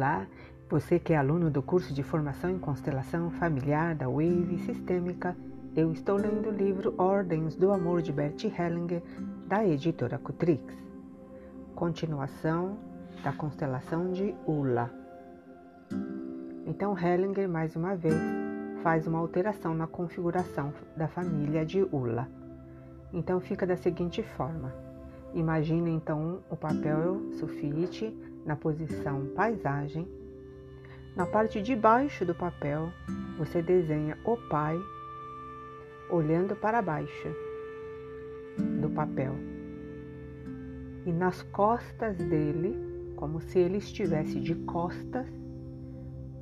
Olá, você que é aluno do curso de formação em constelação familiar da Wave Sistêmica, eu estou lendo o livro Ordens do Amor de Bert Hellinger, da editora Cutrix. Continuação da constelação de Ula. Então, Hellinger, mais uma vez, faz uma alteração na configuração da família de Ula. Então, fica da seguinte forma: imagine então o papel sulfite na posição paisagem. Na parte de baixo do papel, você desenha o pai olhando para baixo do papel. E nas costas dele, como se ele estivesse de costas,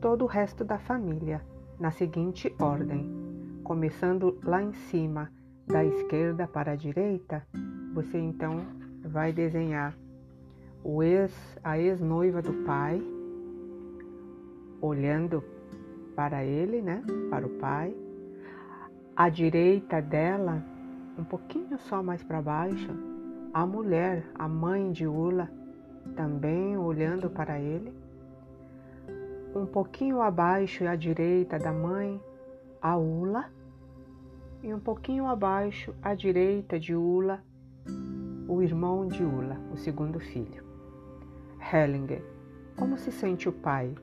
todo o resto da família, na seguinte ordem: começando lá em cima, da esquerda para a direita, você então vai desenhar o ex, a ex-noiva do pai, olhando para ele, né? Para o pai. À direita dela, um pouquinho só mais para baixo, a mulher, a mãe de Ula, também olhando para ele. Um pouquinho abaixo à direita da mãe, a Ula. E um pouquinho abaixo à direita de Ula, o irmão de Ula, o segundo filho. Hellinger. Como se sente o pai?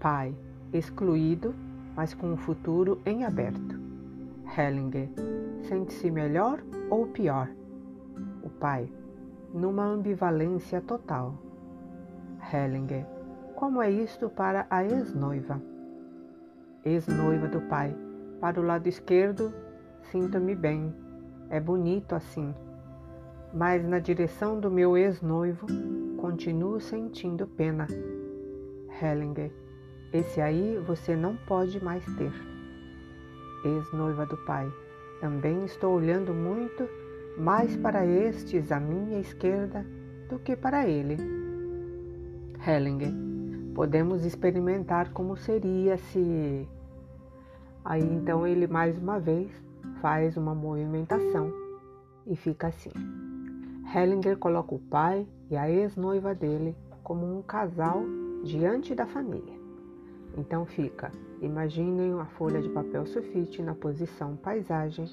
Pai, excluído, mas com o futuro em aberto. Hellinger. Sente-se melhor ou pior? O pai, numa ambivalência total. Hellinger. Como é isto para a ex-noiva? Ex-noiva do pai. Para o lado esquerdo, sinto-me bem. É bonito assim. Mas na direção do meu ex-noivo, continuo sentindo pena. Hellinger, esse aí você não pode mais ter. Ex-noiva do pai, também estou olhando muito mais para estes à minha esquerda do que para ele. Hellinger, podemos experimentar como seria se. Aí então ele mais uma vez faz uma movimentação e fica assim. Hellinger coloca o pai e a ex-noiva dele como um casal diante da família. Então fica, imaginem uma folha de papel sulfite na posição paisagem.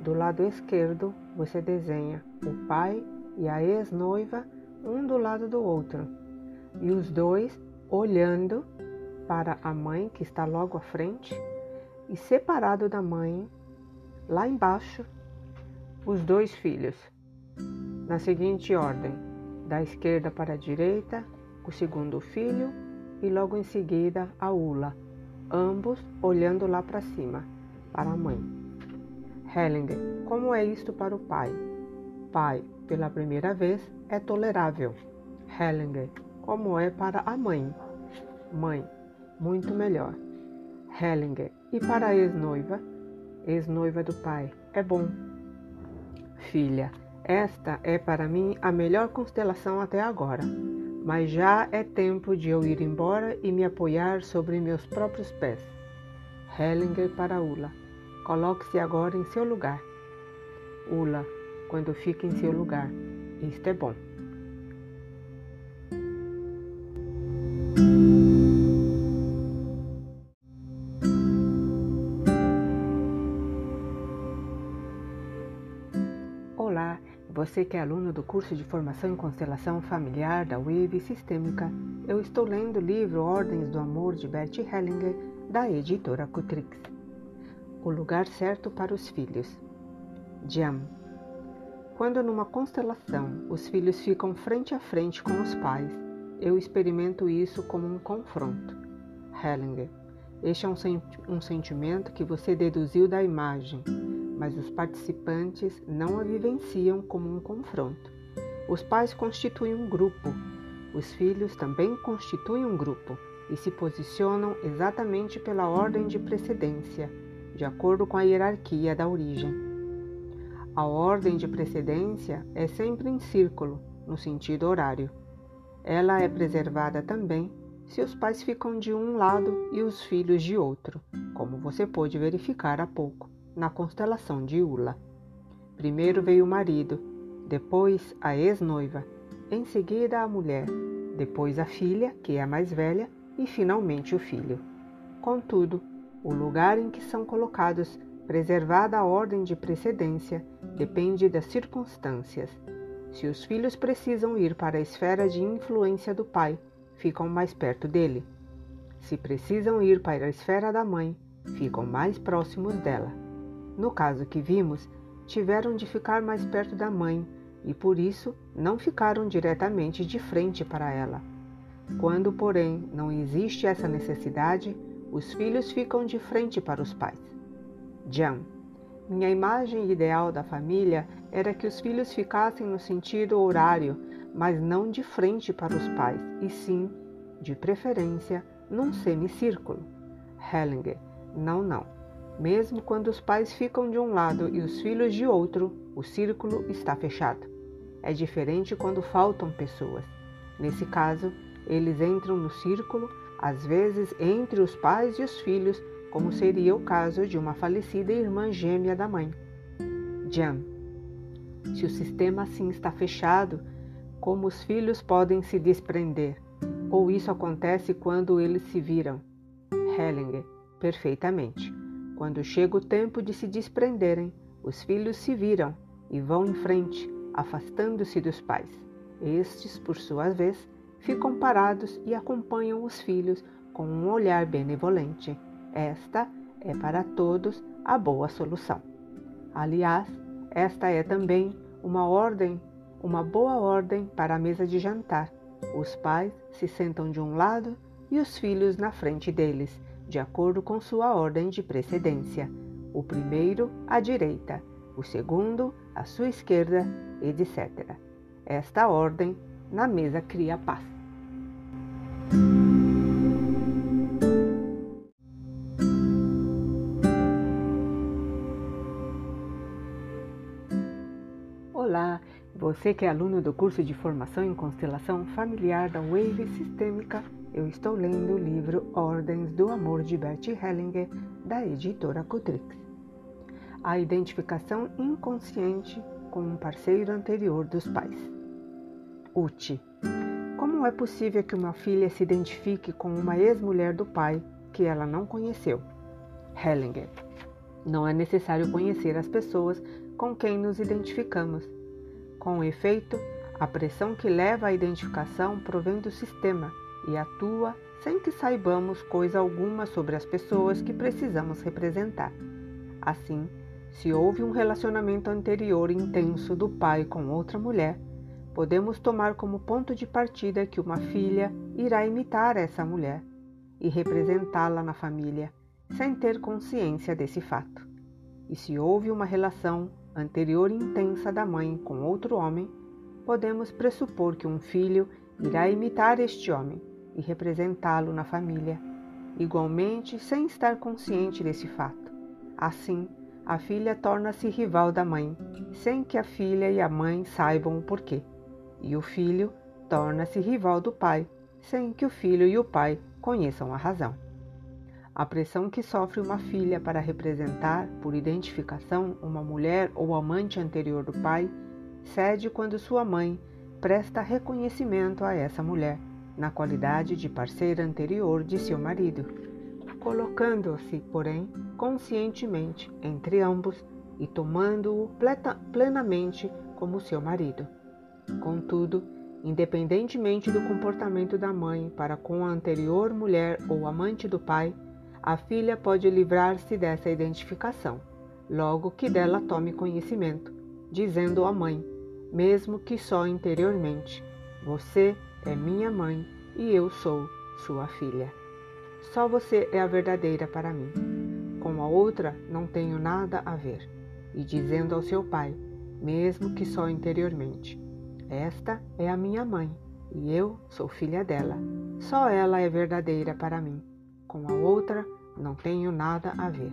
Do lado esquerdo, você desenha o pai e a ex-noiva um do lado do outro, e os dois olhando para a mãe que está logo à frente, e separado da mãe, lá embaixo, os dois filhos, na seguinte ordem: da esquerda para a direita, o segundo filho e logo em seguida a Ula, ambos olhando lá para cima, para a mãe. Hellinger, como é isto para o pai? Pai, pela primeira vez, é tolerável. Hellinger, como é para a mãe? Mãe, muito melhor. Hellinger, e para a ex-noiva? Ex-noiva do pai, é bom. Filha, esta é para mim a melhor constelação até agora, mas já é tempo de eu ir embora e me apoiar sobre meus próprios pés. Hellinger para Ula. Coloque-se agora em seu lugar. Ula, quando fique em seu lugar. Isto é bom. Você que é aluno do curso de formação em constelação familiar da Wave Sistêmica, eu estou lendo o livro Ordens do Amor de Bert Hellinger, da editora Cutrix. O lugar certo para os filhos. Jam. Quando numa constelação os filhos ficam frente a frente com os pais, eu experimento isso como um confronto. Hellinger. Este é um, um sentimento que você deduziu da imagem, mas os participantes não a vivenciam como um confronto. Os pais constituem um grupo, os filhos também constituem um grupo e se posicionam exatamente pela ordem de precedência, de acordo com a hierarquia da origem. A ordem de precedência é sempre em círculo, no sentido horário. Ela é preservada também se os pais ficam de um lado e os filhos de outro, como você pôde verificar há pouco na constelação de Ula. Primeiro veio o marido, depois a ex-noiva, em seguida a mulher, depois a filha, que é a mais velha, e finalmente o filho. Contudo, o lugar em que são colocados, preservada a ordem de precedência, depende das circunstâncias. Se os filhos precisam ir para a esfera de influência do pai, ficam mais perto dele. Se precisam ir para a esfera da mãe, ficam mais próximos dela. No caso que vimos, tiveram de ficar mais perto da mãe e por isso não ficaram diretamente de frente para ela. Quando, porém, não existe essa necessidade, os filhos ficam de frente para os pais. Jan. Minha imagem ideal da família era que os filhos ficassem no sentido horário, mas não de frente para os pais, e sim, de preferência, num semicírculo. Hellinger. Não, não. Mesmo quando os pais ficam de um lado e os filhos de outro, o círculo está fechado. É diferente quando faltam pessoas. Nesse caso, eles entram no círculo, às vezes entre os pais e os filhos, como seria o caso de uma falecida irmã gêmea da mãe. Jan. Se o sistema assim está fechado, como os filhos podem se desprender? Ou isso acontece quando eles se viram? Hellinger. Perfeitamente. Quando chega o tempo de se desprenderem, os filhos se viram e vão em frente, afastando-se dos pais. Estes, por sua vez, ficam parados e acompanham os filhos com um olhar benevolente. Esta é para todos a boa solução. Aliás, esta é também uma ordem, uma boa ordem para a mesa de jantar. Os pais se sentam de um lado e os filhos na frente deles, de acordo com sua ordem de precedência. O primeiro à direita, o segundo à sua esquerda, etc. Esta ordem na mesa cria paz. Você que é aluno do curso de formação em constelação familiar da Wave Sistêmica, eu estou lendo o livro Ordens do Amor de Bert Hellinger, da editora Cutrix. A identificação inconsciente com um parceiro anterior dos pais. Uti. Como é possível que uma filha se identifique com uma ex-mulher do pai que ela não conheceu? Hellinger. Não é necessário conhecer as pessoas com quem nos identificamos. Com efeito, a pressão que leva à identificação provém do sistema e atua sem que saibamos coisa alguma sobre as pessoas que precisamos representar. Assim, se houve um relacionamento anterior intenso do pai com outra mulher, podemos tomar como ponto de partida que uma filha irá imitar essa mulher e representá-la na família, sem ter consciência desse fato. E se houve uma relação anterior intensa da mãe com outro homem, podemos pressupor que um filho irá imitar este homem e representá-lo na família, igualmente sem estar consciente desse fato. Assim, a filha torna-se rival da mãe, sem que a filha e a mãe saibam o porquê, e o filho torna-se rival do pai, sem que o filho e o pai conheçam a razão. A pressão que sofre uma filha para representar, por identificação, uma mulher ou amante anterior do pai, cede quando sua mãe presta reconhecimento a essa mulher, na qualidade de parceira anterior de seu marido, colocando-se, porém, conscientemente entre ambos e tomando-o plenamente como seu marido. Contudo, independentemente do comportamento da mãe para com a anterior mulher ou amante do pai, a filha pode livrar-se dessa identificação, logo que dela tome conhecimento, dizendo à mãe, mesmo que só interiormente: Você é minha mãe e eu sou sua filha. Só você é a verdadeira para mim. Com a outra não tenho nada a ver. E dizendo ao seu pai, mesmo que só interiormente: Esta é a minha mãe e eu sou filha dela. Só ela é verdadeira para mim. Com a outra não tenho nada a ver.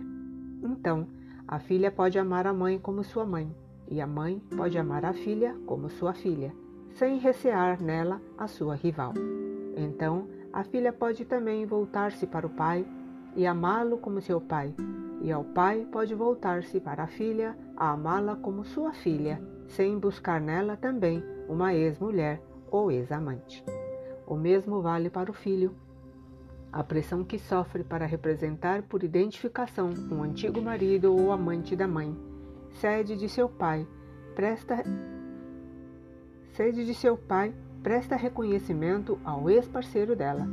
Então, a filha pode amar a mãe como sua mãe, e a mãe pode amar a filha como sua filha, sem recear nela a sua rival. Então, a filha pode também voltar-se para o pai e amá-lo como seu pai, e ao pai pode voltar-se para a filha a amá-la como sua filha, sem buscar nela também uma ex-mulher ou ex-amante. O mesmo vale para o filho. A pressão que sofre para representar por identificação um antigo marido ou amante da mãe, sede de seu pai, presta sede de seu pai, presta reconhecimento ao ex-parceiro dela,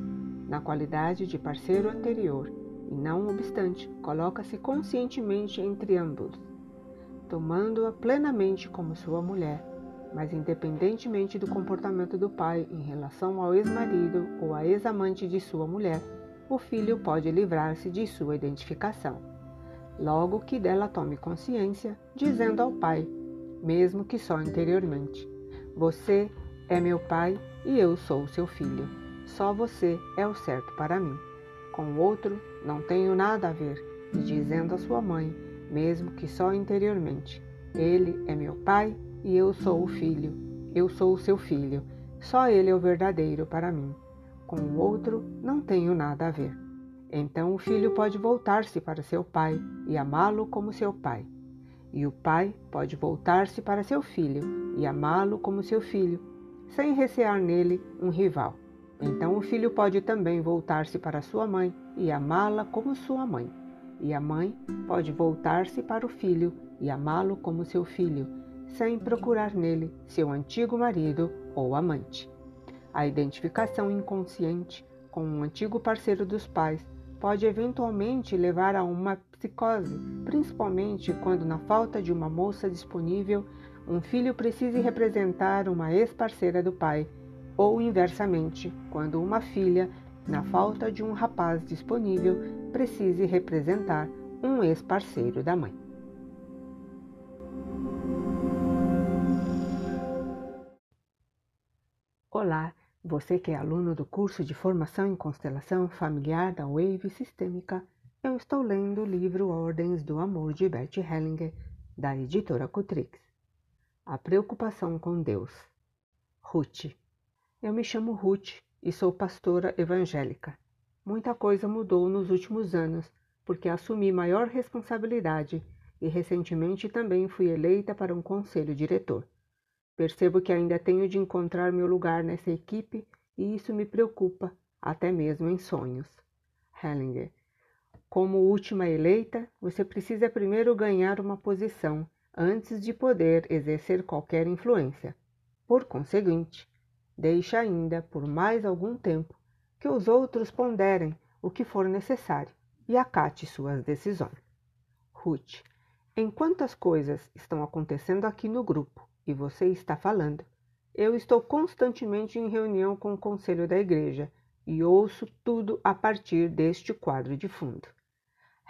na qualidade de parceiro anterior, e não obstante, coloca-se conscientemente entre ambos, tomando-a plenamente como sua mulher mas independentemente do comportamento do pai em relação ao ex-marido ou à ex-amante de sua mulher, o filho pode livrar-se de sua identificação. Logo que dela tome consciência, dizendo ao pai, mesmo que só interiormente: Você é meu pai e eu sou seu filho. Só você é o certo para mim. Com o outro, não tenho nada a ver. E dizendo à sua mãe, mesmo que só interiormente: Ele é meu pai e eu sou o filho, eu sou o seu filho, só ele é o verdadeiro para mim. Com o outro não tenho nada a ver. Então o filho pode voltar-se para seu pai e amá-lo como seu pai. E o pai pode voltar-se para seu filho e amá-lo como seu filho, sem recear nele um rival. Então o filho pode também voltar-se para sua mãe e amá-la como sua mãe. E a mãe pode voltar-se para o filho e amá-lo como seu filho, sem procurar nele seu antigo marido ou amante. A identificação inconsciente com um antigo parceiro dos pais pode eventualmente levar a uma psicose, principalmente quando, na falta de uma moça disponível, um filho precise representar uma ex-parceira do pai, ou inversamente, quando uma filha, na falta de um rapaz disponível, precise representar um ex-parceiro da mãe. Olá, você que é aluno do curso de Formação em Constelação Familiar da Wave Sistêmica, eu estou lendo o livro Ordens do Amor de Bert Hellinger, da editora Cutrix. A Preocupação com Deus. Ruth. Eu me chamo Ruth e sou pastora evangélica. Muita coisa mudou nos últimos anos porque assumi maior responsabilidade e recentemente também fui eleita para um conselho diretor. Percebo que ainda tenho de encontrar meu lugar nessa equipe e isso me preocupa, até mesmo em sonhos. Hellinger. Como última eleita, você precisa primeiro ganhar uma posição antes de poder exercer qualquer influência. Por conseguinte, deixe ainda por mais algum tempo que os outros ponderem o que for necessário e acate suas decisões. Ruth, enquanto as coisas estão acontecendo aqui no grupo você está falando. Eu estou constantemente em reunião com o conselho da igreja e ouço tudo a partir deste quadro de fundo.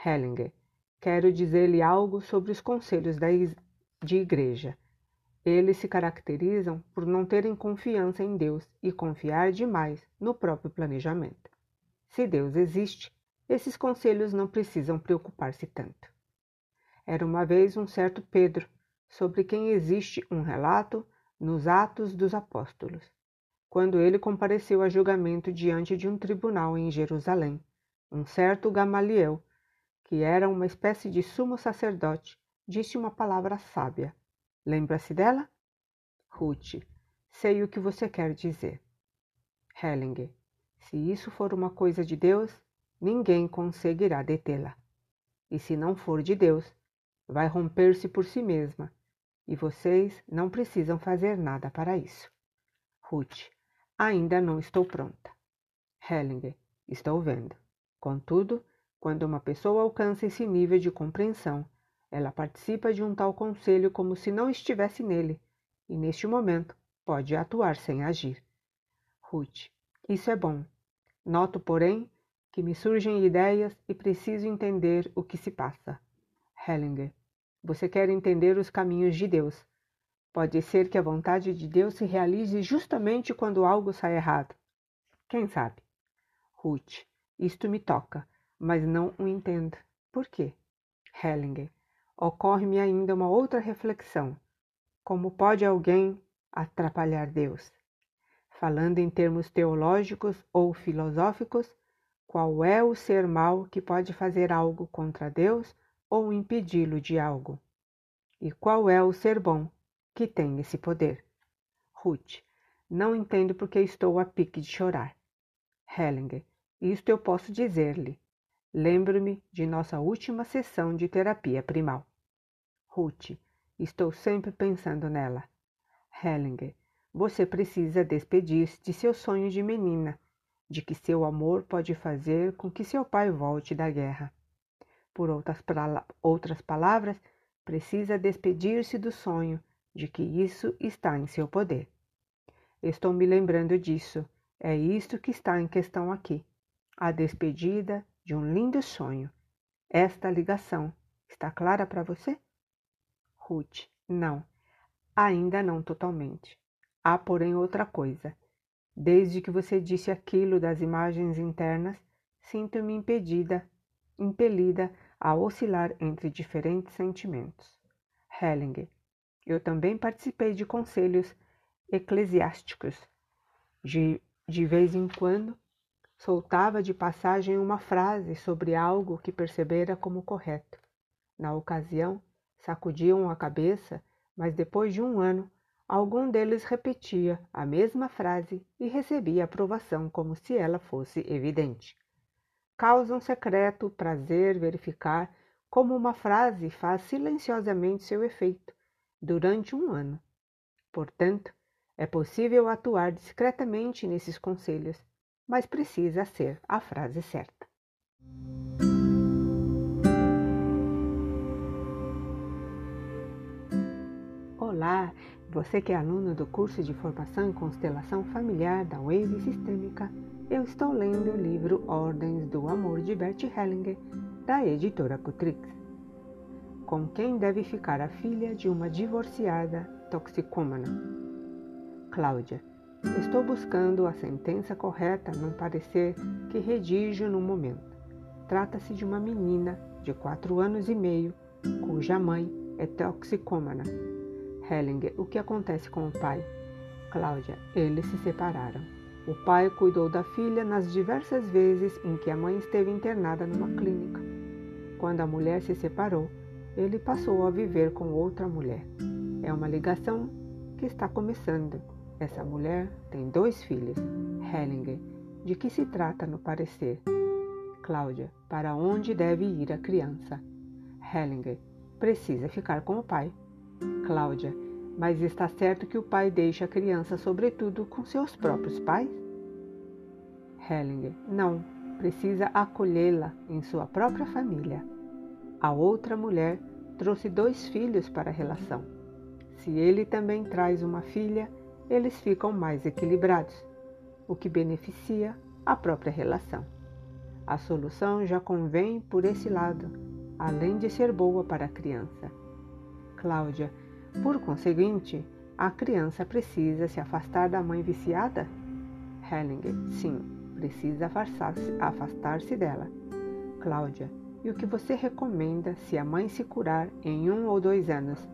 Hellinger, quero dizer-lhe algo sobre os conselhos da de igreja. Eles se caracterizam por não terem confiança em Deus e confiar demais no próprio planejamento. Se Deus existe, esses conselhos não precisam preocupar-se tanto. Era uma vez um certo Pedro sobre quem existe um relato nos Atos dos Apóstolos, quando ele compareceu a julgamento diante de um tribunal em Jerusalém. Um certo Gamaliel, que era uma espécie de sumo sacerdote, disse uma palavra sábia. Lembra-se dela? Ruth, sei o que você quer dizer. Hellinger, se isso for uma coisa de Deus, ninguém conseguirá detê-la. E se não for de Deus, vai romper-se por si mesma e vocês não precisam fazer nada para isso. Ruth, ainda não estou pronta. Hellinger, estou vendo. Contudo, quando uma pessoa alcança esse nível de compreensão, ela participa de um tal conselho como se não estivesse nele, e neste momento pode atuar sem agir. Ruth, isso é bom. Noto, porém, que me surgem ideias e preciso entender o que se passa. Hellinger, você quer entender os caminhos de Deus. Pode ser que a vontade de Deus se realize justamente quando algo sai errado. Quem sabe? Ruth, isto me toca, mas não o entendo. Por quê? Hellinger, ocorre-me ainda uma outra reflexão. Como pode alguém atrapalhar Deus? Falando em termos teológicos ou filosóficos, qual é o ser mal que pode fazer algo contra Deus ou impedi-lo de algo? E qual é o ser bom que tem esse poder? Ruth, Não entendo porque estou a pique de chorar. Hellinger, isto eu posso dizer-lhe. Lembro-me de nossa última sessão de terapia primal. Ruth, estou sempre pensando nela. Hellinger, você precisa despedir-se de seu sonho de menina, de que seu amor pode fazer com que seu pai volte da guerra. Por outras, outras palavras, precisa despedir-se do sonho de que isso está em seu poder. Estou me lembrando disso. É isto que está em questão aqui. A despedida de um lindo sonho. Esta ligação está clara para você? Ruth, não. Ainda não totalmente. Há, porém, outra coisa. Desde que você disse aquilo das imagens internas, sinto-me impedida, impelida a oscilar entre diferentes sentimentos. Hellinger, eu também participei de conselhos eclesiásticos. De, de vez em quando, soltava de passagem uma frase sobre algo que percebera como correto. Na ocasião, sacudiam a cabeça, mas depois de um ano, algum deles repetia a mesma frase e recebia aprovação como se ela fosse evidente. Causa um secreto prazer verificar como uma frase faz silenciosamente seu efeito durante um ano. Portanto, é possível atuar discretamente nesses conselhos, mas precisa ser a frase certa. Olá, você que é aluno do curso de formação em constelação familiar da Wave Sistêmica, eu estou lendo o livro Ordens do Amor de Bert Hellinger, da editora Cutrix. Com quem deve ficar a filha de uma divorciada toxicômana? Cláudia, estou buscando a sentença correta num parecer que redijo no momento. Trata-se de uma menina de quatro anos e meio, cuja mãe é toxicômana. Hellinger, o que acontece com o pai? Cláudia, eles se separaram. O pai cuidou da filha nas diversas vezes em que a mãe esteve internada numa clínica. Quando a mulher se separou, ele passou a viver com outra mulher. É uma ligação que está começando essa mulher tem dois filhos. Hellinger. De que se trata no parecer? Cláudia. Para onde deve ir a criança? Hellinger. Precisa ficar com o pai. Cláudia. Mas está certo que o pai deixa a criança, sobretudo, com seus próprios pais? Hellinger. Não. Precisa acolhê-la em sua própria família. A outra mulher trouxe dois filhos para a relação. Se ele também traz uma filha, eles ficam mais equilibrados, o que beneficia a própria relação. A solução já convém por esse lado, além de ser boa para a criança. Cláudia, por conseguinte, a criança precisa se afastar da mãe viciada? Hellinger, sim, precisa afastar-se afastar dela. Cláudia, e o que você recomenda se a mãe se curar em um ou dois anos?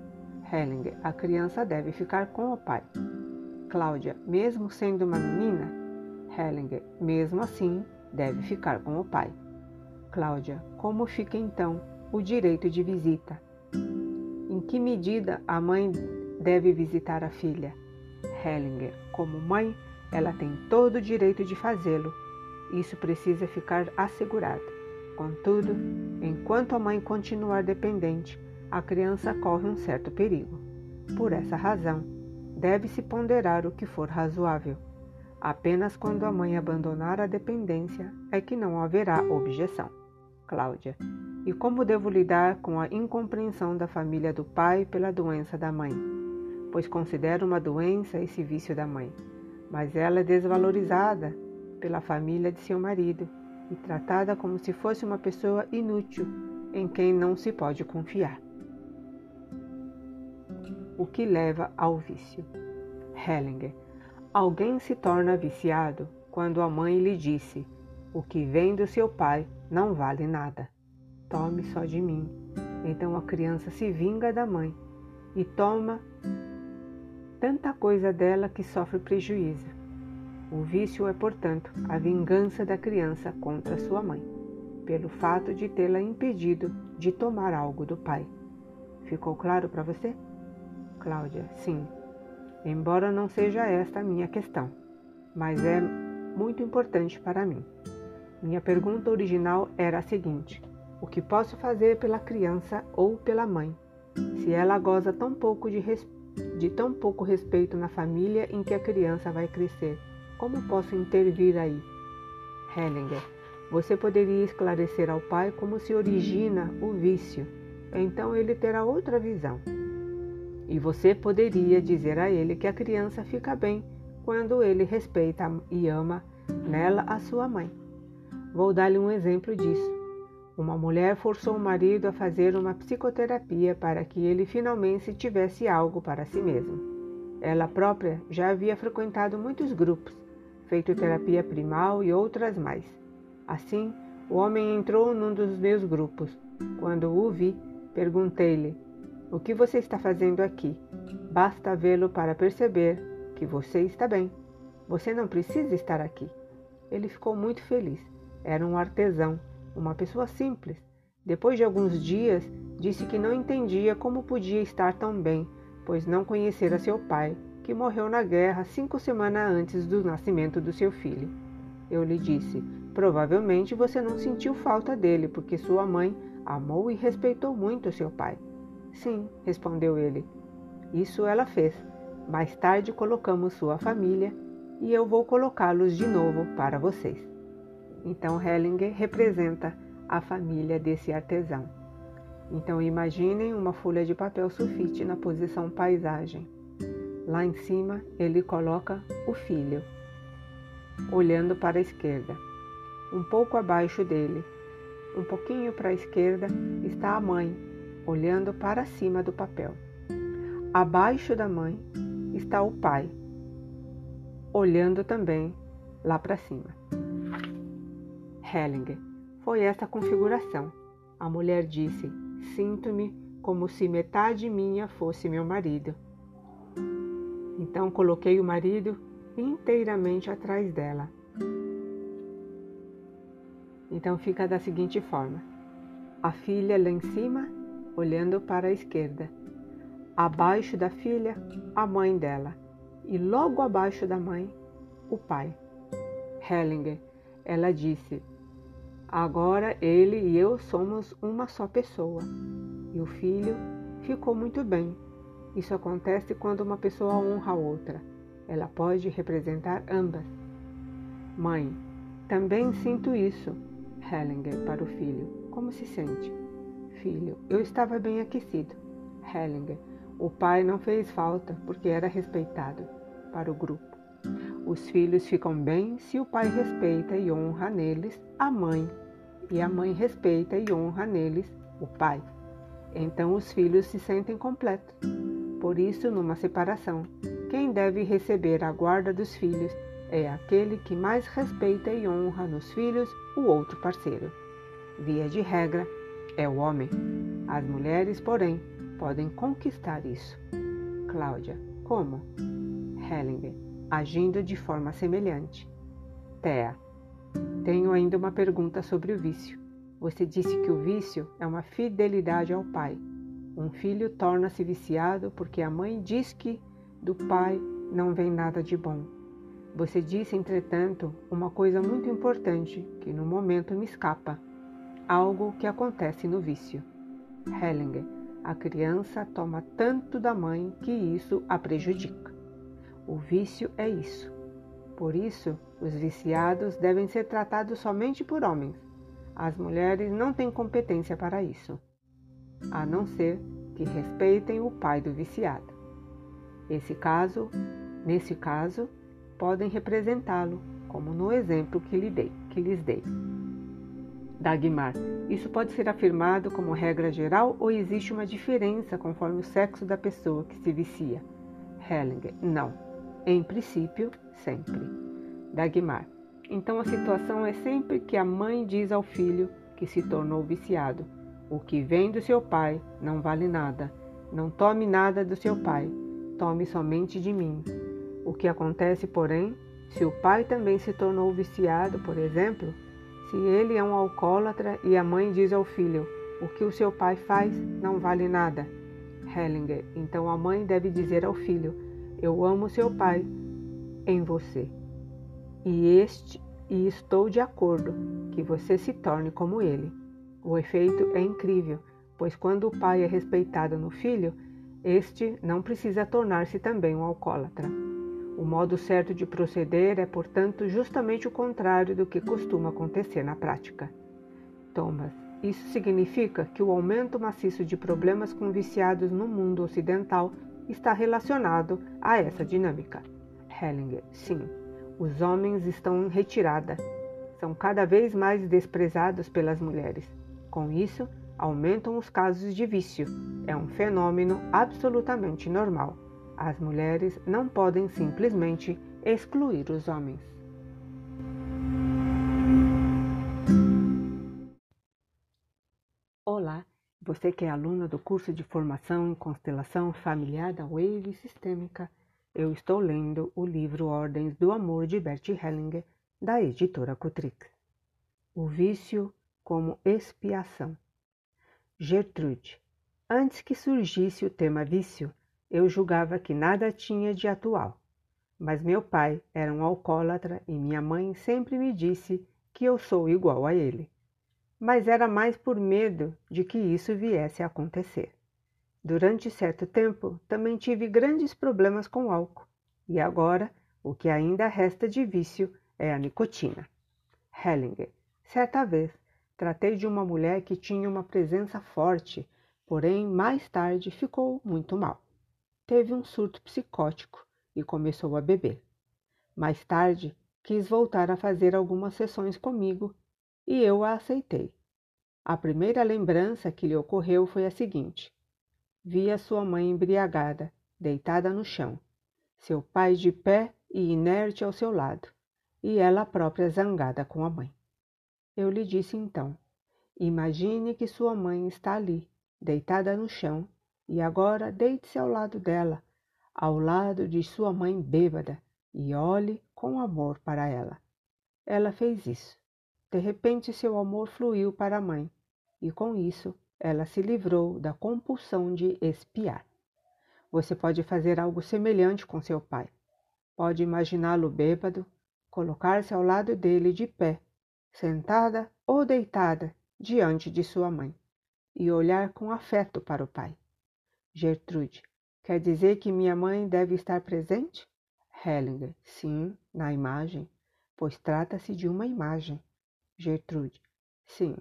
Hellinger, a criança deve ficar com o pai. Cláudia, mesmo sendo uma menina? Hellinger, mesmo assim, deve ficar com o pai. Cláudia, como fica então o direito de visita? Em que medida a mãe deve visitar a filha? Hellinger, como mãe, ela tem todo o direito de fazê-lo. Isso precisa ficar assegurado. Contudo, enquanto a mãe continuar dependente, a criança corre um certo perigo. Por essa razão, deve-se ponderar o que for razoável. Apenas quando a mãe abandonar a dependência é que não haverá objeção. Cláudia. E como devo lidar com a incompreensão da família do pai pela doença da mãe? Pois considero uma doença esse vício da mãe, mas ela é desvalorizada pela família de seu marido e tratada como se fosse uma pessoa inútil em quem não se pode confiar o que leva ao vício. Hellinger. Alguém se torna viciado quando a mãe lhe disse: O que vem do seu pai não vale nada. Tome só de mim. Então a criança se vinga da mãe e toma tanta coisa dela que sofre prejuízo. O vício é, portanto, a vingança da criança contra sua mãe, pelo fato de tê-la impedido de tomar algo do pai. Ficou claro para você? Cláudia, sim. embora não seja esta a minha questão, mas é muito importante para mim. Minha pergunta original era a seguinte: o que posso fazer pela criança ou pela mãe, se ela goza tão pouco de, de tão pouco respeito na família em que a criança vai crescer? Como posso intervir aí? Hellinger, você poderia esclarecer ao pai como se origina o vício. Então ele terá outra visão. E você poderia dizer a ele que a criança fica bem quando ele respeita e ama nela a sua mãe. Vou dar-lhe um exemplo disso. Uma mulher forçou o marido a fazer uma psicoterapia para que ele finalmente tivesse algo para si mesmo. Ela própria já havia frequentado muitos grupos, feito terapia primal e outras mais. Assim, o homem entrou num dos meus grupos. Quando o vi, perguntei-lhe: O que você está fazendo aqui? Basta vê-lo para perceber que você está bem. Você não precisa estar aqui. Ele ficou muito feliz. Era um artesão, uma pessoa simples. Depois de alguns dias, disse que não entendia como podia estar tão bem, pois não conhecera seu pai, que morreu na guerra cinco semanas antes do nascimento do seu filho. Eu lhe disse: Provavelmente você não sentiu falta dele, porque sua mãe amou e respeitou muito seu pai. Sim, respondeu ele. Isso ela fez. Mais tarde colocamos sua família e eu vou colocá-los de novo para vocês. Então Hellinger representa a família desse artesão. Então imaginem uma folha de papel sulfite na posição paisagem. Lá em cima ele coloca o filho, olhando para a esquerda. Um pouco abaixo dele, um pouquinho para a esquerda, está a mãe, olhando para cima do papel. Abaixo da mãe está o pai, olhando também lá para cima. Hellinger. Foi essa a configuração. A mulher disse: Sinto-me como se metade minha fosse meu marido. Então coloquei o marido inteiramente atrás dela. Então fica da seguinte forma: a filha lá em cima, olhando para a esquerda. Abaixo da filha, a mãe dela. E logo abaixo da mãe, o pai. Hellinger, ela disse: Agora ele e eu somos uma só pessoa. E o filho ficou muito bem. Isso acontece quando uma pessoa honra a outra. Ela pode representar ambas. Mãe, também sinto isso. Hellinger para o filho. Como se sente? Filho, eu estava bem aquecido. Hellinger, o pai não fez falta porque era respeitado. Para o grupo. Os filhos ficam bem se o pai respeita e honra neles a mãe, e a mãe respeita e honra neles o pai. Então os filhos se sentem completos. Por isso, numa separação, quem deve receber a guarda dos filhos é aquele que mais respeita e honra nos filhos o outro parceiro. Via de regra, é o homem. As mulheres, porém, podem conquistar isso. Cláudia, como? Hellinger agindo de forma semelhante. Thea, tenho ainda uma pergunta sobre o vício. Você disse que o vício é uma fidelidade ao pai. Um filho torna-se viciado porque a mãe diz que do pai não vem nada de bom. Você disse, entretanto, uma coisa muito importante que no momento me escapa. Algo que acontece no vício. Hellinger, a criança toma tanto da mãe que isso a prejudica. O vício é isso. Por isso, os viciados devem ser tratados somente por homens. As mulheres não têm competência para isso, a não ser que respeitem o pai do viciado. Esse caso, nesse caso, podem representá-lo, como no exemplo que, lhe dei, que lhes dei. Dagmar, isso pode ser afirmado como regra geral ou existe uma diferença conforme o sexo da pessoa que se vicia? Hellinger, não. Em princípio, sempre. Dagmar. Então a situação é sempre que a mãe diz ao filho que se tornou viciado: O que vem do seu pai não vale nada. Não tome nada do seu pai, tome somente de mim. O que acontece, porém, se o pai também se tornou viciado, por exemplo, se ele é um alcoólatra e a mãe diz ao filho: O que o seu pai faz não vale nada. Hellinger. Então a mãe deve dizer ao filho: Eu amo seu pai em você. E este e estou de acordo que você se torne como ele. O efeito é incrível, pois quando o pai é respeitado no filho, este não precisa tornar-se também um alcoólatra. O modo certo de proceder é, portanto, justamente o contrário do que costuma acontecer na prática. Thomas, isso significa que o aumento maciço de problemas com viciados no mundo ocidental está relacionado a essa dinâmica. Hellinger, sim, os homens estão em retirada. São cada vez mais desprezados pelas mulheres. Com isso, aumentam os casos de vício. É um fenômeno absolutamente normal. As mulheres não podem simplesmente excluir os homens. Olá, você que é aluna do curso de formação em constelação familiar da Wave Sistêmica, eu estou lendo o livro Ordens do Amor de Bert Hellinger, da editora Cutrix. O vício como expiação. Gertrude, antes que surgisse o tema vício, eu julgava que nada tinha de atual. Mas meu pai era um alcoólatra e minha mãe sempre me disse que eu sou igual a ele. Mas era mais por medo de que isso viesse a acontecer. Durante certo tempo, também tive grandes problemas com álcool. E agora, o que ainda resta de vício é a nicotina. Hellinger. Certa vez, tratei de uma mulher que tinha uma presença forte, porém, mais tarde ficou muito mal teve um surto psicótico e começou a beber. Mais tarde, quis voltar a fazer algumas sessões comigo e eu a aceitei. A primeira lembrança que lhe ocorreu foi a seguinte: via sua mãe embriagada, deitada no chão, seu pai de pé e inerte ao seu lado, e ela própria zangada com a mãe. Eu lhe disse então: imagine que sua mãe está ali, deitada no chão, e agora deite-se ao lado dela, ao lado de sua mãe bêbada, e olhe com amor para ela. Ela fez isso. De repente, seu amor fluiu para a mãe, e com isso ela se livrou da compulsão de espiar. Você pode fazer algo semelhante com seu pai. Pode imaginá-lo bêbado, colocar-se ao lado dele de pé, sentada ou deitada diante de sua mãe, e olhar com afeto para o pai. Gertrude. Quer dizer que minha mãe deve estar presente? Hellinger. Sim, na imagem, pois trata-se de uma imagem. Gertrude. Sim,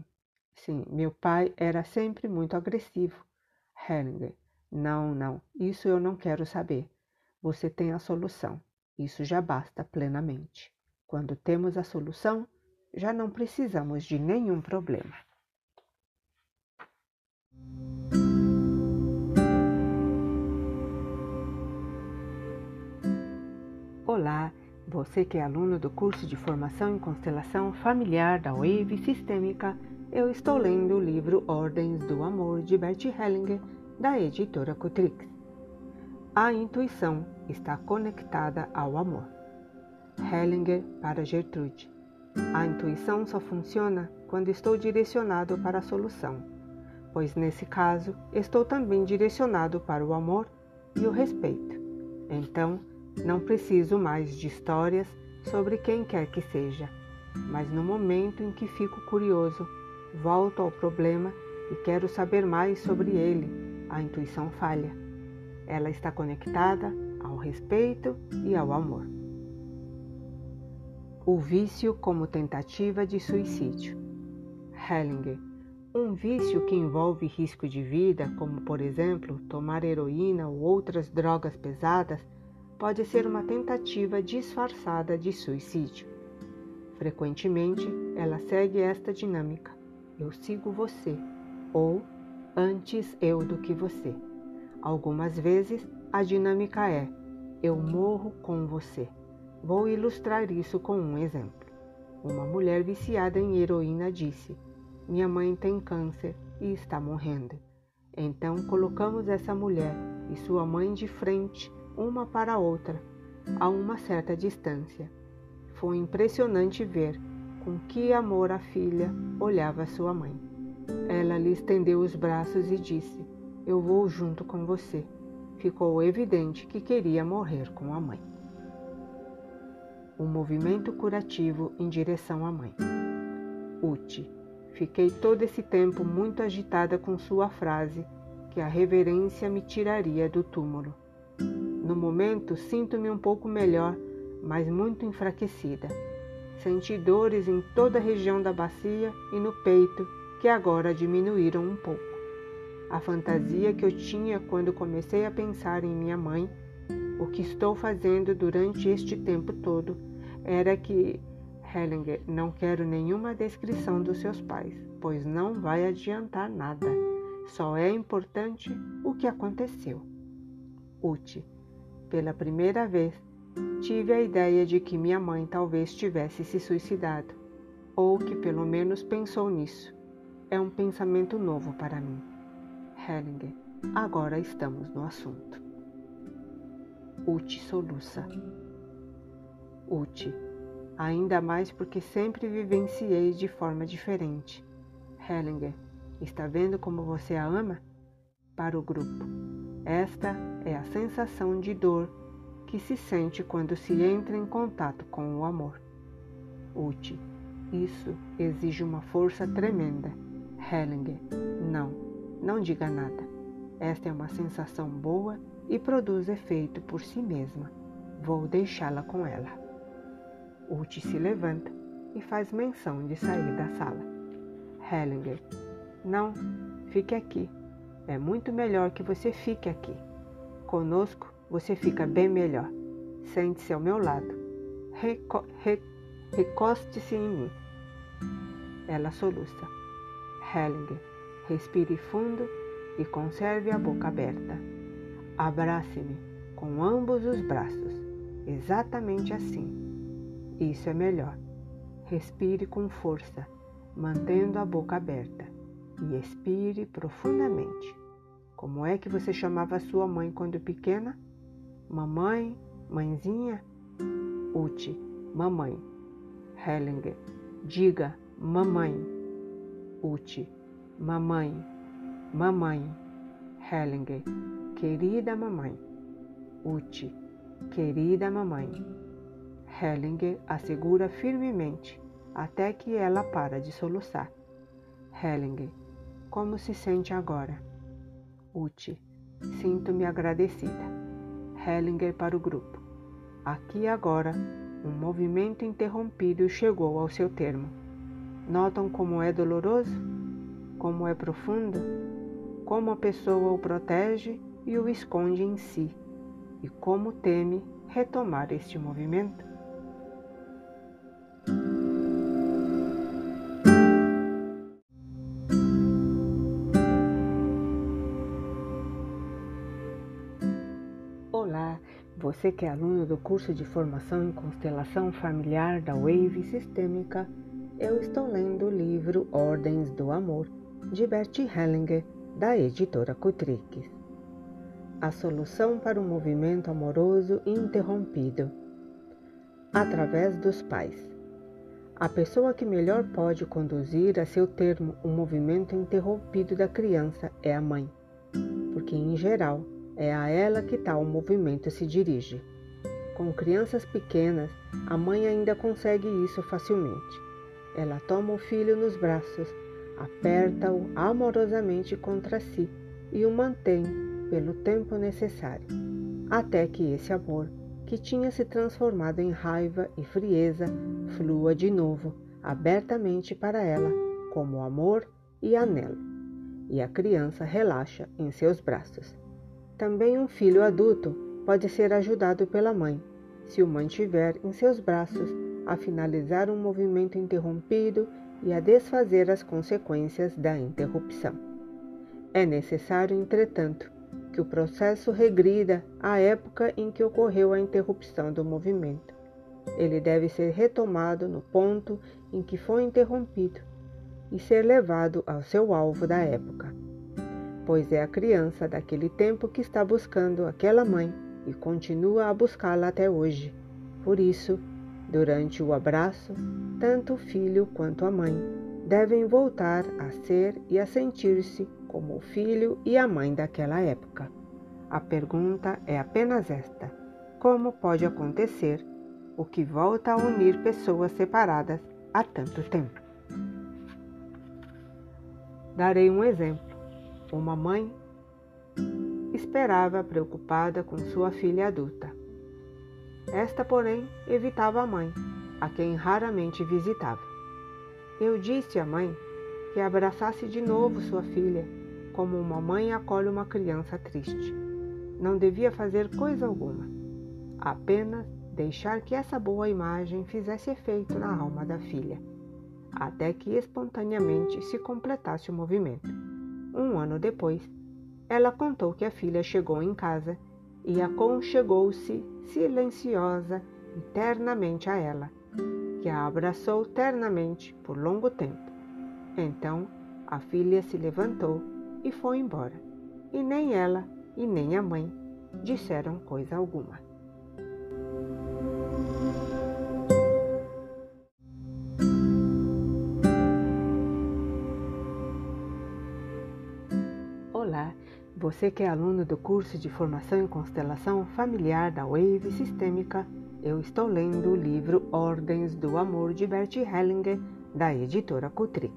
sim, meu pai era sempre muito agressivo. Hellinger. Não, não, isso eu não quero saber. Você tem a solução. Isso já basta plenamente. Quando temos a solução, já não precisamos de nenhum problema. Olá, você que é aluno do curso de formação em constelação familiar da Wave Sistêmica, eu estou lendo o livro Ordens do Amor de Bert Hellinger, da editora Cutrix. A intuição está conectada ao amor. Hellinger para Gertrude. A intuição só funciona quando estou direcionado para a solução, pois nesse caso estou também direcionado para o amor e o respeito. Então, não preciso mais de histórias sobre quem quer que seja, mas no momento em que fico curioso, volto ao problema e quero saber mais sobre ele, a intuição falha. Ela está conectada ao respeito e ao amor. O vício como tentativa de suicídio. Hellinger. Um vício que envolve risco de vida, como por exemplo tomar heroína ou outras drogas pesadas, pode ser uma tentativa disfarçada de suicídio. Frequentemente, ela segue esta dinâmica: eu sigo você ou antes eu do que você. Algumas vezes, a dinâmica é eu morro com você. Vou ilustrar isso com um exemplo. Uma mulher viciada em heroína disse: Minha mãe tem câncer e está morrendo. Então colocamos essa mulher e sua mãe de frente uma para a outra, a uma certa distância. Foi impressionante ver com que amor a filha olhava sua mãe. Ela lhe estendeu os braços e disse: Eu vou junto com você. ficou evidente que queria morrer com a mãe. Um movimento curativo em direção à mãe. Uti, fiquei todo esse tempo muito agitada com sua frase que a reverência me tiraria do túmulo. No momento, sinto-me um pouco melhor, mas muito enfraquecida. Senti dores em toda a região da bacia e no peito, que agora diminuíram um pouco. A fantasia que eu tinha quando comecei a pensar em minha mãe, o que estou fazendo durante este tempo todo, era que Hellinger, não quero nenhuma descrição dos seus pais, pois não vai adiantar nada. Só é importante o que aconteceu. Uti, pela primeira vez, tive a ideia de que minha mãe talvez tivesse se suicidado, ou que pelo menos pensou nisso. É um pensamento novo para mim. Hellinger, agora estamos no assunto. Uti soluça. Uti, ainda mais porque sempre vivenciei de forma diferente. Hellinger, está vendo como você a ama? Para o grupo. Esta é a sensação de dor que se sente quando se entra em contato com o amor. Uti, isso exige uma força tremenda. Hellinger, não, não diga nada. Esta é uma sensação boa e produz efeito por si mesma. Vou deixá-la com ela. Uti se levanta e faz menção de sair da sala. Hellinger, não, fique aqui. É muito melhor que você fique aqui. Conosco você fica bem melhor. Sente-se ao meu lado. Reco re Recoste-se em mim. Ela soluça. Hellinger, respire fundo e conserve a boca aberta. Abrace-me com ambos os braços, exatamente assim. Isso é melhor. Respire com força, mantendo a boca aberta e expire profundamente. Como é que você chamava sua mãe quando pequena? Mamãe, mãezinha? Uti, mamãe. Hellinger, diga mamãe. Uti, mamãe, mamãe. Hellinger, querida mamãe. Uti, querida mamãe. Hellinger assegura firmemente até que ela para de soluçar. Hellinger, como se sente agora? Uti, sinto-me agradecida. Hellinger para o grupo. Aqui e agora, um movimento interrompido chegou ao seu termo. Notam como é doloroso? Como é profundo? Como a pessoa o protege e o esconde em si? E como teme retomar este movimento? Você que é aluno do curso de formação em constelação familiar da Wave Sistêmica, eu estou lendo o livro Ordens do Amor, de Bert Hellinger, da editora Cutrix. A solução para o movimento amoroso interrompido. Através dos pais. A pessoa que melhor pode conduzir a seu termo o movimento interrompido da criança é a mãe, porque, em geral, é a ela que tal movimento se dirige. Com crianças pequenas, a mãe ainda consegue isso facilmente. Ela toma o filho nos braços, aperta-o amorosamente contra si e o mantém pelo tempo necessário, até que esse amor, que tinha se transformado em raiva e frieza, flua de novo, abertamente para ela, como amor e anelo, e a criança relaxa em seus braços. Também um filho adulto pode ser ajudado pela mãe, se o mantiver em seus braços, a finalizar um movimento interrompido e a desfazer as consequências da interrupção. É necessário, entretanto, que o processo regrida à época em que ocorreu a interrupção do movimento. Ele deve ser retomado no ponto em que foi interrompido e ser levado ao seu alvo da época pois é a criança daquele tempo que está buscando aquela mãe e continua a buscá-la até hoje. Por isso, durante o abraço, tanto o filho quanto a mãe devem voltar a ser e a sentir-se como o filho e a mãe daquela época. A pergunta é apenas esta: como pode acontecer o que volta a unir pessoas separadas há tanto tempo? Darei um exemplo. Uma mãe esperava preocupada com sua filha adulta. Esta, porém, evitava a mãe, a quem raramente visitava. Eu disse à mãe que abraçasse de novo sua filha, como uma mãe acolhe uma criança triste. Não devia fazer coisa alguma, apenas deixar que essa boa imagem fizesse efeito na alma da filha, até que espontaneamente se completasse o movimento. Um ano depois, ela contou que a filha chegou em casa e aconchegou-se silenciosa e ternamente a ela, que a abraçou ternamente por longo tempo. Então a filha se levantou e foi embora, e nem ela e nem a mãe disseram coisa alguma. Você que é aluno do curso de Formação em Constelação Familiar da Wave Sistêmica, eu estou lendo o livro Ordens do Amor de Bert Hellinger, da editora Cutrix.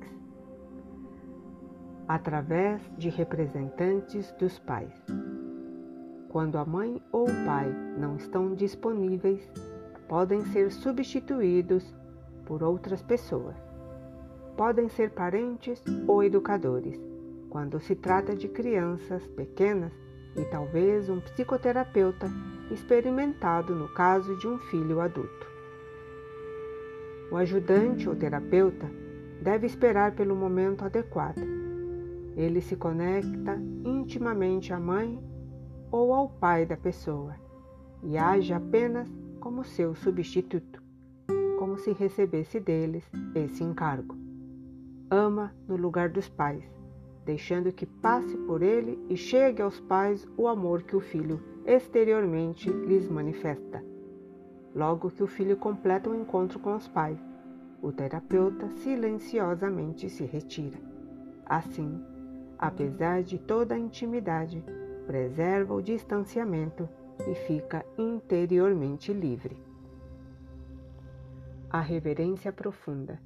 Através de representantes dos pais. Quando a mãe ou o pai não estão disponíveis, podem ser substituídos por outras pessoas. Podem ser parentes ou educadores quando se trata de crianças pequenas e talvez um psicoterapeuta experimentado no caso de um filho adulto. O ajudante ou terapeuta deve esperar pelo momento adequado. Ele se conecta intimamente à mãe ou ao pai da pessoa e age apenas como seu substituto, como se recebesse deles esse encargo. Ama no lugar dos pais deixando que passe por ele e chegue aos pais o amor que o filho exteriormente lhes manifesta. Logo que o filho completa o encontro com os pais, o terapeuta silenciosamente se retira. Assim, apesar de toda a intimidade, preserva o distanciamento e fica interiormente livre. A reverência profunda.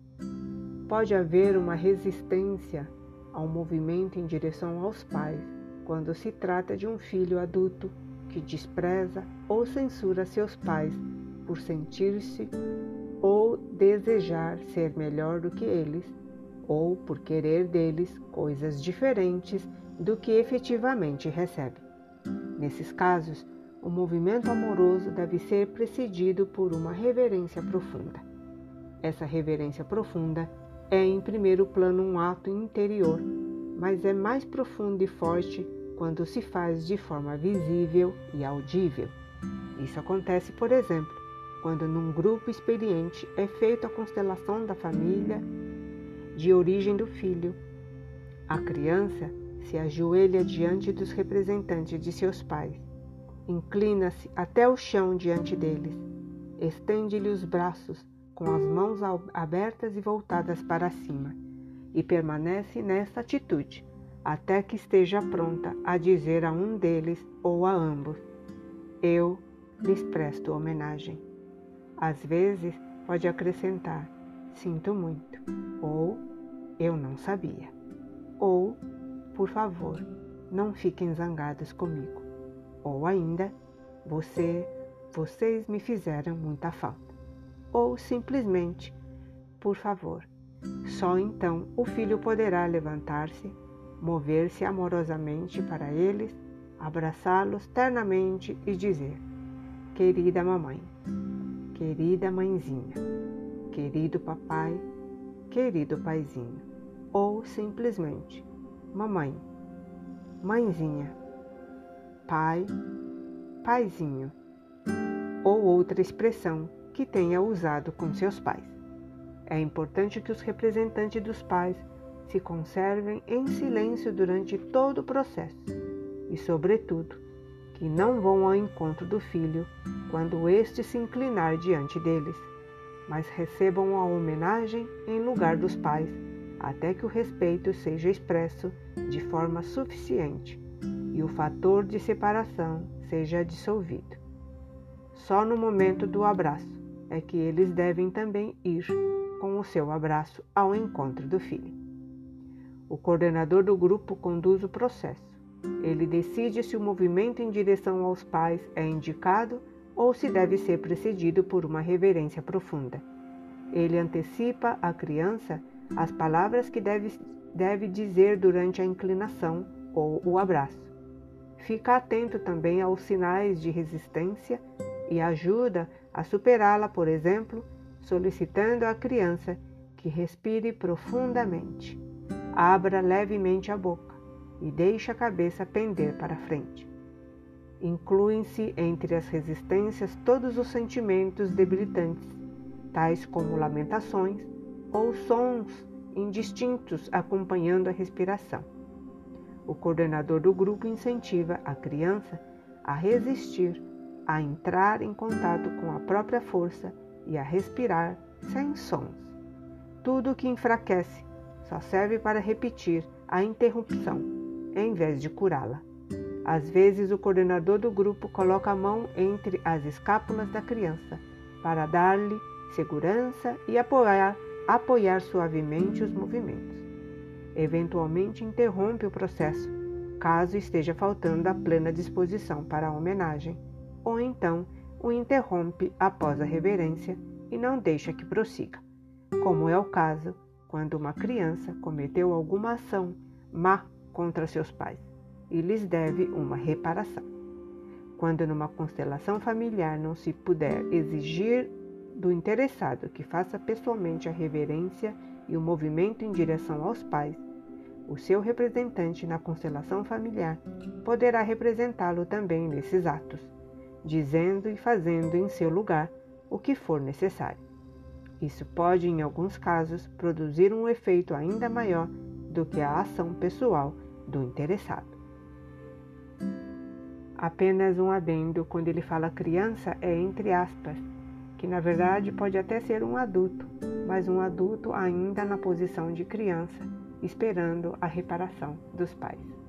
Pode haver uma resistência ao movimento em direção aos pais quando se trata de um filho adulto que despreza ou censura seus pais por sentir-se ou desejar ser melhor do que eles, ou por querer deles coisas diferentes do que efetivamente recebe. Nesses casos, o movimento amoroso deve ser precedido por uma reverência profunda. Essa reverência profunda é em primeiro plano um ato interior, mas é mais profundo e forte quando se faz de forma visível e audível. Isso acontece, por exemplo, quando num grupo experiente é feita a constelação da família de origem do filho. A criança se ajoelha diante dos representantes de seus pais, inclina-se até o chão diante deles, estende-lhe os braços com as mãos abertas e voltadas para cima, e permanece nesta atitude até que esteja pronta a dizer a um deles ou a ambos: Eu lhes presto homenagem. Às vezes pode acrescentar: Sinto muito, ou Eu não sabia, ou Por favor, não fiquem zangados comigo, ou ainda: Você, vocês me fizeram muita falta ou simplesmente, por favor. Só então o filho poderá levantar-se, mover-se amorosamente para eles, abraçá-los ternamente e dizer: Querida mamãe, querida mãezinha, querido papai, querido paizinho, ou simplesmente: Mamãe, mãezinha, pai, paizinho, ou outra expressão que tenha usado com seus pais. É importante que os representantes dos pais se conservem em silêncio durante todo o processo e, sobretudo, que não vão ao encontro do filho quando este se inclinar diante deles, mas recebam a homenagem em lugar dos pais, até que o respeito seja expresso de forma suficiente, e o fator de separação seja dissolvido. Só no momento do abraço é que eles devem também ir com o seu abraço ao encontro do filho. O coordenador do grupo conduz o processo. Ele decide se o movimento em direção aos pais é indicado ou se deve ser precedido por uma reverência profunda. Ele antecipa à criança as palavras que deve, deve dizer durante a inclinação ou o abraço. Fica atento também aos sinais de resistência e ajuda a superá-la, por exemplo, solicitando à criança que respire profundamente, abra levemente a boca e deixe a cabeça pender para frente. Incluem-se entre as resistências todos os sentimentos debilitantes, tais como lamentações ou sons indistintos acompanhando a respiração. O coordenador do grupo incentiva a criança a resistir, a entrar em contato com a própria força e a respirar sem sons. Tudo que enfraquece só serve para repetir a interrupção, em vez de curá-la. Às vezes, o coordenador do grupo coloca a mão entre as escápulas da criança para dar-lhe segurança e apoiar, apoiar suavemente os movimentos. Eventualmente, interrompe o processo, caso esteja faltando a plena disposição para a homenagem, ou então o interrompe após a reverência e não deixa que prossiga, como é o caso quando uma criança cometeu alguma ação má contra seus pais e lhes deve uma reparação. Quando numa constelação familiar não se puder exigir do interessado que faça pessoalmente a reverência e o movimento em direção aos pais, o seu representante na constelação familiar poderá representá-lo também nesses atos, dizendo e fazendo em seu lugar o que for necessário. Isso pode, em alguns casos, produzir um efeito ainda maior do que a ação pessoal do interessado. Apenas um adendo quando ele fala criança é entre aspas, que na verdade pode até ser um adulto, mas um adulto ainda na posição de criança, esperando a reparação dos pais.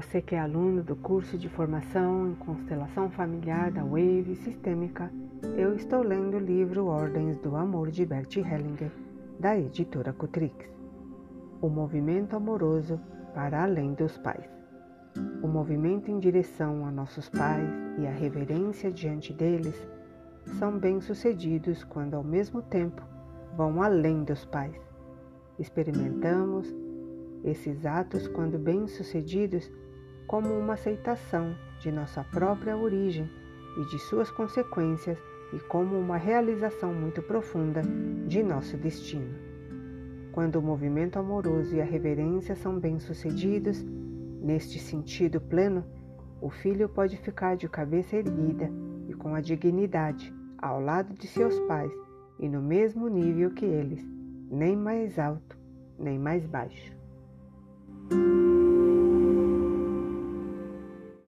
Você que é aluno do curso de formação em constelação familiar da Wave Sistêmica, eu estou lendo o livro Ordens do Amor de Bert Hellinger, da editora Cutrix. O movimento amoroso para além dos pais. O movimento em direção a nossos pais e a reverência diante deles são bem-sucedidos quando ao mesmo tempo vão além dos pais. Experimentamos esses atos, quando bem-sucedidos, como uma aceitação de nossa própria origem e de suas consequências e como uma realização muito profunda de nosso destino. Quando o movimento amoroso e a reverência são bem-sucedidos, neste sentido pleno, o filho pode ficar de cabeça erguida e com a dignidade ao lado de seus pais e no mesmo nível que eles, nem mais alto, nem mais baixo.